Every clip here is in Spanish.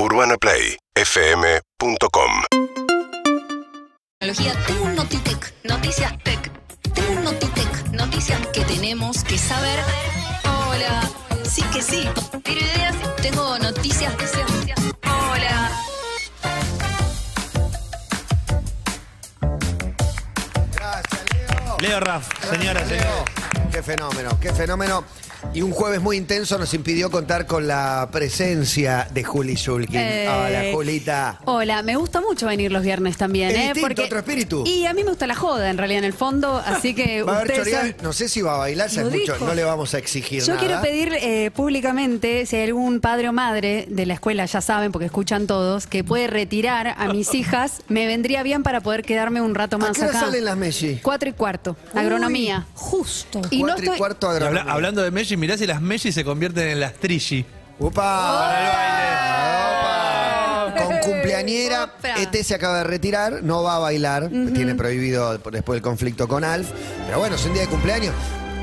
UrbanaPlayFM.com Tecnología, tengo un Notitec, noticias tech. Tengo un Notitec, noticias que tenemos que saber. Hola, sí que sí. ¿Tiro ideas? Tengo noticias. Hola. Gracias, Leo. Leo Raff, señoras, Leo. Qué fenómeno, qué fenómeno. Y un jueves muy intenso nos impidió contar con la presencia de Juli Shulkin. Eh, Hola, Julita. Hola, me gusta mucho venir los viernes también, Es ¿eh? distinto, otro espíritu. Y a mí me gusta la joda, en realidad, en el fondo, así que Va a haber son- no sé si va a bailar, es mucho, no le vamos a exigir Yo nada. quiero pedir eh, públicamente, si hay algún padre o madre de la escuela, ya saben, porque escuchan todos, que puede retirar a mis hijas, me vendría bien para poder quedarme un rato ¿A más qué hora acá. salen las Messi? Cuatro y cuarto, agronomía. Justo. Y no Cuatro y estoy- cuarto Y habla- agronomía. hablando de Messi, mirá si las Messi se convierten en las Trilli. ¡Upa! Opa. Con cumpleañera, Opa. ET se acaba de retirar, no va a bailar, tiene prohibido por- después del conflicto con Alf. Pero bueno, es un día de cumpleaños.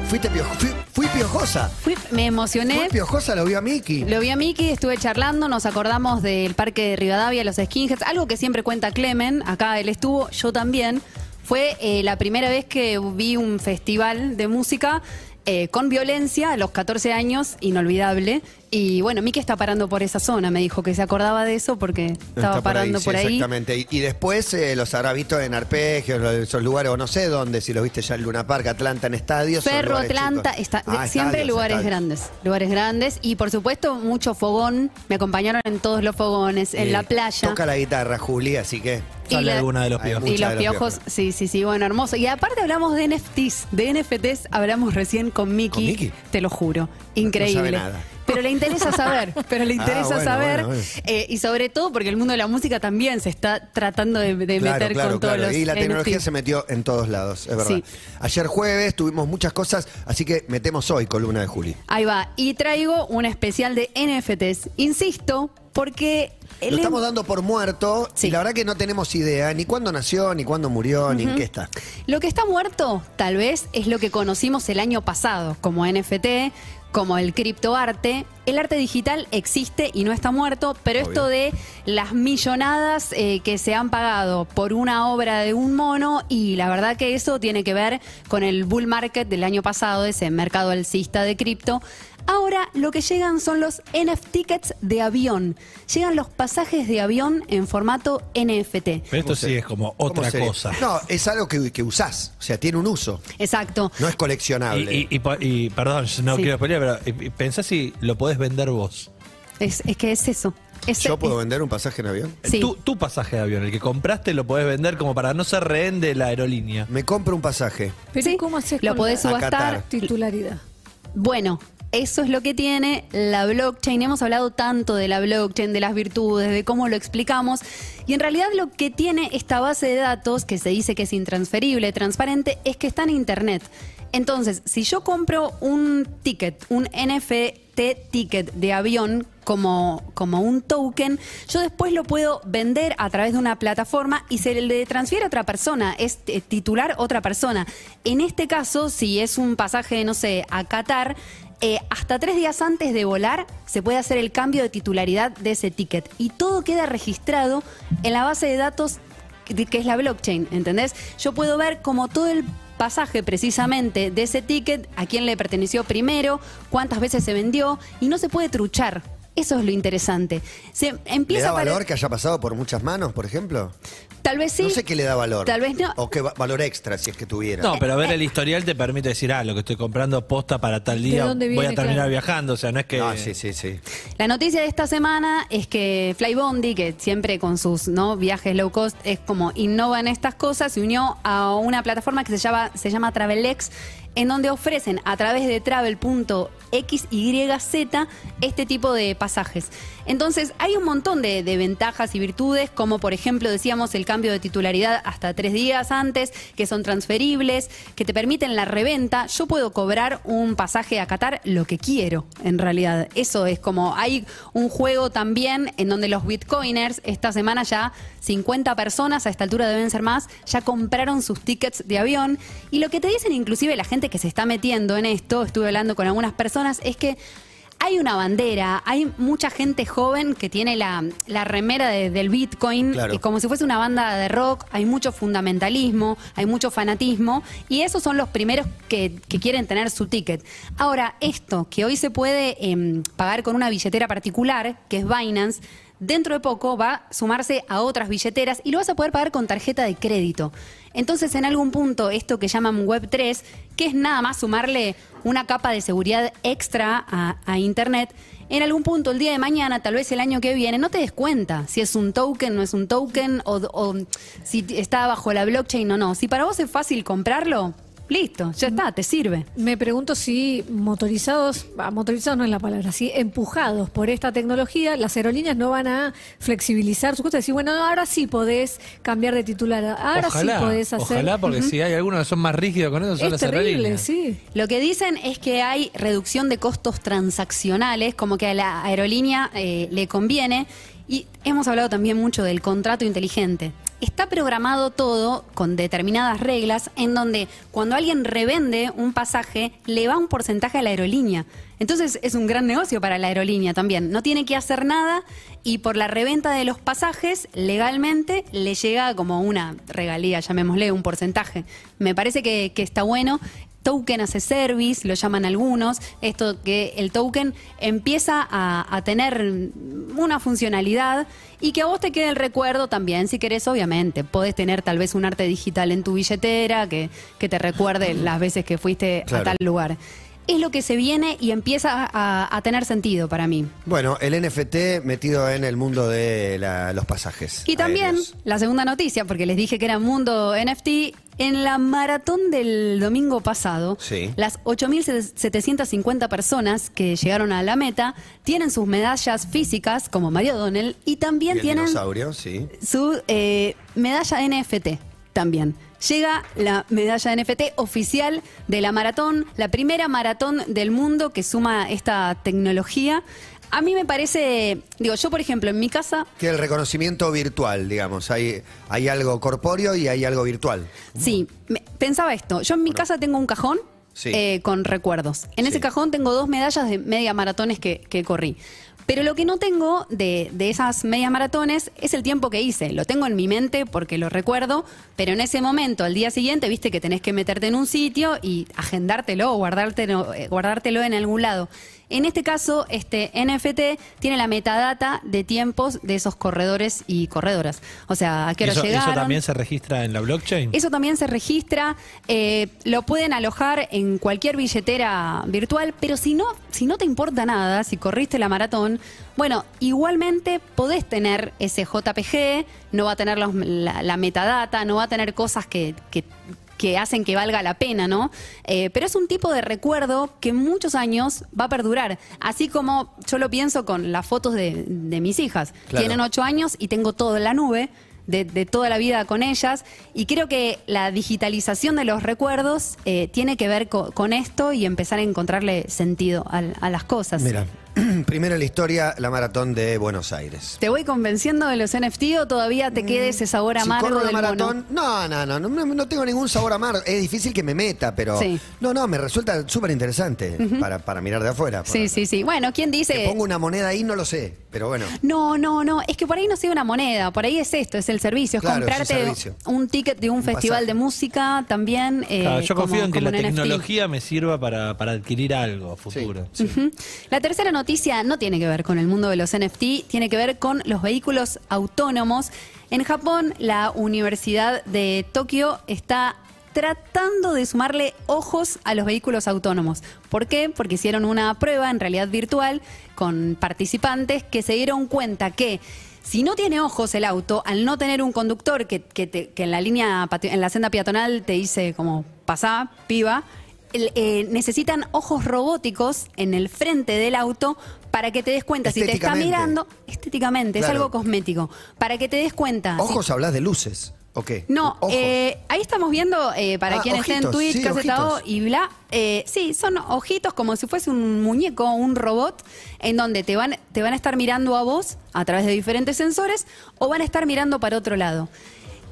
Fuiste pio- fui, fui piojosa. Fui- me emocioné. Fui piojosa, lo vio a Miki. Lo vi a Miki, estuve charlando, nos acordamos del parque de Rivadavia, los skinheads, algo que siempre cuenta Clemen, acá él estuvo, yo también. Fue eh, la primera vez que vi un festival de música eh, con violencia a los 14 años, inolvidable. Y bueno, Miki está parando por esa zona, me dijo que se acordaba de eso porque estaba parando sí, por ahí. Exactamente. Y, y después eh, los habrá visto en arpegios, esos lugares, o no sé dónde, si los viste ya en Luna Park, Atlanta, en estadios. lugares Atlanta, está, Ah, siempre estadios, lugares estadios. grandes, lugares grandes y por supuesto mucho fogón, me acompañaron en todos los fogones, en Sí. la playa. Toca la guitarra, Juli, así que. Y Sale la- alguna de los piojos. Y los piojos, piojos. sí, sí, sí, bueno, hermoso. Y aparte hablamos de NFTs, de NFTs hablamos recién con Miki, ¿Con Miki? te lo juro, increíble. No sabe nada. Pero le interesa saber, pero le Ah, interesa bueno, saber, bueno, bueno. eh, y sobre todo porque el mundo de la música también se está tratando de, de Claro, meter claro, con todos los Y la tecnología se metió en todos lados, es verdad. Sí. Ayer jueves tuvimos muchas cosas, así que metemos hoy columna de Juli. Ahí va, y traigo un especial de NFTs, insisto, porque... Lo el- estamos dando por muerto Sí. y la verdad que no tenemos idea ni cuándo nació, ni cuándo murió, ni en qué está. Lo que está muerto, tal vez, es lo que conocimos el año pasado, como NFT, como el criptoarte. El arte digital existe y no está muerto, pero Obvio. esto de las millonadas eh, que se han pagado por una obra de un mono, y la verdad que eso tiene que ver con el bull market del año pasado, ese mercado alcista de cripto. Ahora lo que llegan son los NFT tickets de avión. Llegan los pasajes de avión en formato NFT. Pero esto ¿Cómo sí es como ¿Cómo otra sería? cosa. No, es algo que, que usás, o sea, tiene un uso, Exacto. no es coleccionable. Y, y- y perdón, yo no Sí. quiero pelear, pero y- y pensá si lo podés vender vos. Es, es que es eso. Es- ¿Yo puedo es- vender un pasaje en avión? Sí. Tu, tu pasaje de avión, el que compraste, lo podés vender como para no ser rehén de la aerolínea. Me compro un pasaje. Pero Sí, ¿cómo haces lo podés subastar. titularidad? Bueno, eso es lo que tiene la blockchain. Hemos hablado tanto de la blockchain, de las virtudes, de cómo lo explicamos. Y en realidad lo que tiene esta base de datos, que se dice que es intransferible, transparente, es que está en Internet. Entonces, si yo compro un ticket, un NFT ticket de avión como, como un token, yo después lo puedo vender a través de una plataforma y se le transfiere a otra persona, es titular otra persona. En este caso, si es un pasaje, no sé, a Qatar, eh, hasta tres días antes de volar se puede hacer el cambio de titularidad de ese ticket y todo queda registrado en la base de datos que es la blockchain, ¿entendés? Yo puedo ver como todo el pasaje precisamente de ese ticket, a quién le perteneció primero, cuántas veces se vendió y no se puede truchar. Eso es lo interesante. Se ¿Le empieza da a pare- valor que haya pasado por muchas manos, por ejemplo? Tal vez sí. No sé qué le da valor. Tal vez no. O qué va- valor extra, si es que tuviera. No, pero ver el historial te permite decir, ah, lo que estoy comprando posta para tal ¿De día, dónde voy a terminar Claro. viajando. O sea, no es que. No, sí, sí, sí. La noticia de esta semana es que Flybondi, que siempre con sus ¿no? viajes low cost es como innova en estas cosas, se unió a una plataforma que se llama, se llama Travelex, en donde ofrecen a través de travel.xyz este tipo de pasajes. Entonces, hay un montón de, de ventajas y virtudes, como por ejemplo decíamos el cambio de titularidad hasta tres días antes, que son transferibles, que te permiten la reventa. Yo puedo cobrar un pasaje a Qatar lo que quiero, en realidad. Eso es como, hay un juego también en donde los bitcoiners, esta semana ya 50 personas, a esta altura deben ser más, ya compraron sus tickets de avión. Y lo que te dicen inclusive la gente que se está metiendo en esto, estuve hablando con algunas personas, es que hay una bandera, hay mucha gente joven que tiene la, la remera de- del Bitcoin, Claro. y como si fuese una banda de rock, hay mucho fundamentalismo, hay mucho fanatismo, y esos son los primeros que, que quieren tener su ticket. Ahora, esto, que hoy se puede em, pagar con una billetera particular, que es Binance, dentro de poco va a sumarse a otras billeteras y lo vas a poder pagar con tarjeta de crédito. Entonces, en algún punto, esto que llaman Web 3, que es nada más sumarle una capa de seguridad extra a, Internet, en algún punto el día de mañana, tal vez el año que viene, no te des cuenta si es un token, no es un token, o, o si está bajo la blockchain o no. Si para vos es fácil comprarlo, listo, ya está, te sirve. Me pregunto si motorizados, motorizados no es la palabra, si empujados por esta tecnología, las aerolíneas no van a flexibilizar sus cosas, decir, bueno, ahora sí podés cambiar de titular, ahora ojalá, sí podés hacer. ojalá, porque si hay algunos que son más rígidos con eso, son es las terrible, aerolíneas. sí. Lo que dicen es que hay reducción de costos transaccionales, como que a la aerolínea eh, le conviene. Y hemos hablado también mucho del contrato inteligente. Está programado todo con determinadas reglas en donde cuando alguien revende un pasaje le va un porcentaje a la aerolínea. Entonces es un gran negocio para la aerolínea también. No tiene que hacer nada y por la reventa de los pasajes legalmente le llega como una regalía, llamémosle, un porcentaje. Me parece que, que está bueno token as a service, lo llaman algunos, esto que el token empieza a, a tener una funcionalidad y que a vos te quede el recuerdo también, si querés, obviamente. Podés tener tal vez un arte digital en tu billetera que, que te recuerde las veces que fuiste Claro. a tal lugar. Es lo que se viene y empieza a, a tener sentido para mí. Bueno, el NFT metido en el mundo de la- los pasajes. Y también aéreos. la segunda noticia, porque les dije que era mundo NFT, en la maratón del domingo pasado, Sí. las 8.750 personas que llegaron a la meta tienen sus medallas físicas, como Mario Donnell, y Y también el tienen sí. su eh, medalla NFT también. Llega la medalla NFT oficial de la maratón, la primera maratón del mundo que suma esta tecnología. A mí me parece, digo, yo por ejemplo en mi casa Que el reconocimiento virtual, digamos. Hay, hay algo corpóreo y hay algo virtual. Sí, me- pensaba esto. Yo en mi casa tengo un cajón Sí. eh, con recuerdos. En Sí. ese cajón tengo dos medallas de media maratones que, que corrí. Pero lo que no tengo de, de esas medias maratones es el tiempo que hice. Lo tengo en mi mente porque lo recuerdo, pero en ese momento, al día siguiente, viste que tenés que meterte en un sitio y agendártelo o guardártelo, eh, guardártelo en algún lado. En este caso, este NFT tiene la metadata de tiempos de esos corredores y corredoras. O sea, a qué hora ¿Eso, llegaron. ¿Eso también se registra en la blockchain? Eso también se registra, eh, lo pueden alojar en cualquier billetera virtual, pero si no, si no te importa nada, si corriste la maratón, bueno, igualmente podés tener ese JPG, no va a tener los- la, la metadata, no va a tener cosas que, que- que hacen que valga la pena, ¿no? Eh, pero es un tipo de recuerdo que muchos años va a perdurar. Así como yo lo pienso con las fotos de, de mis hijas. Claro. Tienen ocho años y tengo todo en la nube de, de toda la vida con ellas. Y creo que la digitalización de los recuerdos eh, tiene que ver co- con esto y empezar a encontrarle sentido al- a, las cosas. Mira, primero en la historia, la maratón de Buenos Aires. ¿Te voy convenciendo de los NFT o todavía te quede ese sabor Mm, Si amargo corro la del maratón, mono? no, no, no, no, no tengo ningún sabor amargo. Es difícil que me meta, pero Sí. no, no, me resulta súper interesante para, para mirar de afuera. por Sí, sí, sí. Bueno, ¿quién Que dice? pongo una moneda ahí, no lo sé, pero bueno. No, no, no. Es que por ahí no sea una moneda. Por ahí es esto, es el servicio. Es Claro, es el comprarte servicio. un ticket de un, Un festival pasaje. de música también. eh, Claro, yo como- confío en que como la un NFT. tecnología me sirva para, para adquirir algo a futuro. Ujú. La tercera noticia no tiene que ver con el mundo de los NFT, tiene que ver con los vehículos autónomos. En Japón, la Universidad de Tokio está tratando de sumarle ojos a los vehículos autónomos. ¿Por qué? Porque hicieron una prueba en realidad virtual con participantes que se dieron cuenta que si no tiene ojos el auto, al no tener un conductor que, que te- en la línea en la senda peatonal te dice como pasá, piba, eh, necesitan ojos robóticos en el frente del auto para que te des cuenta si te está mirando estéticamente, es algo cosmético, para que te des cuenta. si- Ojos, hablas de luces, ¿o qué? no, eh, ahí estamos viendo, eh, para Ah, quien esté en Twitch, sí, Casetao ojitos. y bla, eh, sí, son ojitos como si fuese un muñeco, un robot, en donde te van, te van a estar mirando a vos a través de diferentes sensores o van a estar mirando para otro lado.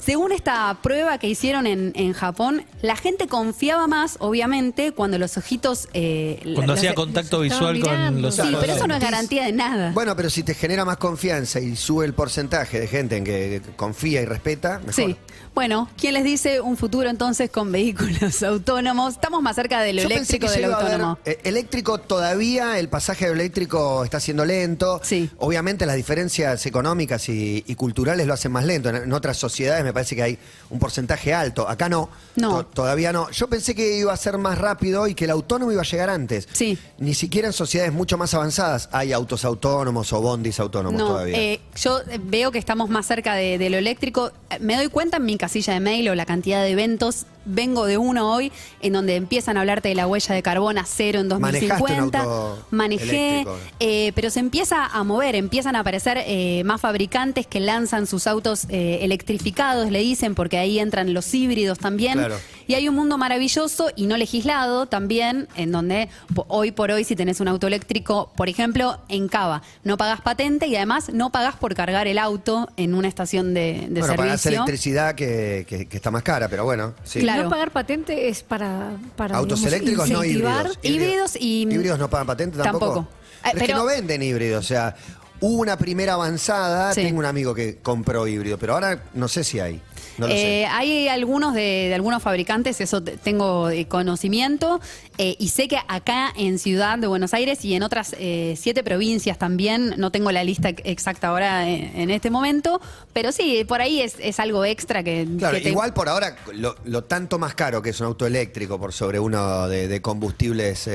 Según esta prueba que hicieron en, en Japón, la gente confiaba más, obviamente, cuando los ojitos... eh, Cuando los- hacía contacto visual con los Sí, ojos. pero eso no es garantía de nada. Bueno, pero si te genera más confianza y sube el porcentaje de gente en que confía y respeta, mejor. Sí. Bueno, ¿quién les dice un futuro entonces con vehículos autónomos? Estamos más cerca de lo Yo pensé eléctrico que de ya lo iba a haber- autónomo. eh, eléctrico todavía, el pasaje eléctrico está siendo lento. Sí. Obviamente las diferencias económicas y, y culturales lo hacen más lento. En, en otras sociedades me parece que hay un porcentaje alto. Acá no. No. To- todavía no. Yo pensé que iba a ser más rápido y que el autónomo iba a llegar antes. Sí. Ni siquiera en sociedades mucho más avanzadas hay autos autónomos o bondis autónomos No, todavía. eh, yo eh, veo que estamos más cerca de, de lo eléctrico. Eh, Me doy cuenta en mi casilla de mail o la cantidad de eventos. Vengo de uno hoy en donde empiezan a hablarte de la huella de carbón a cero en ¿Manejaste un 2050. auto Manejé, eh, pero se empieza a mover, empiezan a aparecer eh, más fabricantes que lanzan sus autos eh, electrificados, le dicen, porque ahí entran los híbridos también. Claro. Y hay un mundo maravilloso y no legislado también, en donde hoy por hoy, si tenés un auto eléctrico, por ejemplo, en Cava, no pagás patente y además no pagás por cargar el auto en una estación de, de bueno, pagás servicio. electricidad que, que- que está más cara, pero bueno. Sí. Claro. No pagar patente es para, para Autos digamos, eléctricos no híbridos. Híbridos y- Híbridos no pagan patente tampoco. Tampoco. Pero es que pero- no venden híbridos, o sea, hubo una primera avanzada, Sí. tengo un amigo que compró híbrido, pero ahora no sé si hay. No lo Eh, sé. hay algunos de, de algunos fabricantes, eso te- tengo eh, conocimiento, eh, y sé que acá en Ciudad de Buenos Aires y en otras eh, siete provincias también, no tengo la lista exacta ahora en, en este momento, pero sí, por ahí es, es algo extra que... Claro, que te- igual por ahora, lo, lo tanto más caro que es un auto eléctrico por sobre uno de, de combustibles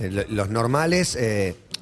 lo- los normales,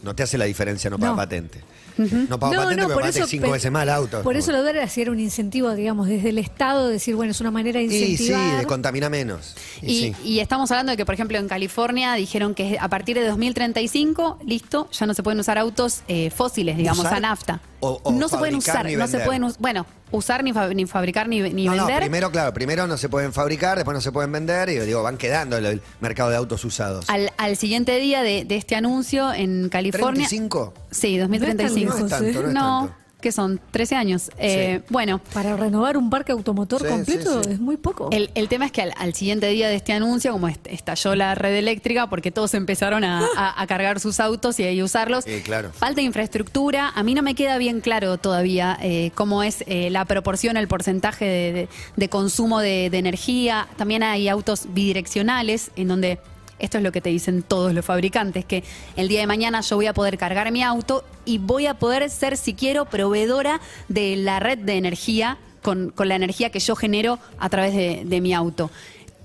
no te hace la diferencia no pagar No. patente. No pago No, patente, no, pero por eso, cinco pe- veces más el auto. Por eso lo de ahora era un incentivo, digamos, desde el Estado, decir, bueno, es una manera de Y sí, incentivar. de contaminar menos. Y Y, sí. y estamos hablando de que, por ejemplo, en California dijeron que a partir de 2035, listo, ya no se pueden usar autos eh, fósiles, digamos, ¿Usar? a nafta. O- o no se pueden usar, no se pueden, us- bueno, usar ni, fab- ni fabricar ni, ni no, no, vender. primero, claro, primero no se pueden fabricar, después no se pueden vender y digo, van quedando el, el mercado de autos usados. Al, al siguiente día de, de este anuncio en California. ¿35? Sí, 2035. No es tanto, no es tanto. ¿Qué son? 13 años. Eh, Bueno. Para renovar un parque automotor Sí, completo sí, sí. es muy poco. El, el tema es que al, al siguiente día de este anuncio, como est- estalló la red eléctrica, porque todos empezaron a, a- a cargar sus autos y a usarlos, Sí, claro. falta infraestructura. A mí no me queda bien claro todavía eh, cómo es eh, la proporción, el porcentaje de, de- de consumo de, de energía. También hay autos bidireccionales, en donde esto es lo que te dicen todos los fabricantes, que el día de mañana yo voy a poder cargar mi auto y voy a poder ser, si quiero, proveedora de la red de energía con, con la energía que yo genero a través de, de mi auto.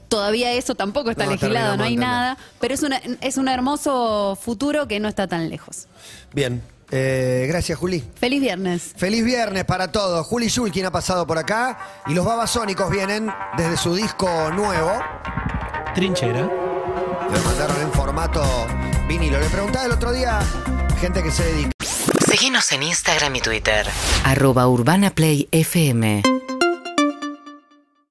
Todavía eso tampoco está No, legislado, no hay nada, pero es, una- es un hermoso futuro que no está tan lejos. Bien, eh, gracias Juli. Feliz viernes. Feliz viernes para todos. Juli Shulkin ha pasado por acá y los babasónicos vienen desde su disco nuevo. Trinchera. Lo mandaron en formato vinilo. Le preguntaba el otro día, gente que se dedica. Síguenos en Instagram y Twitter. Arroba Urbana Play FM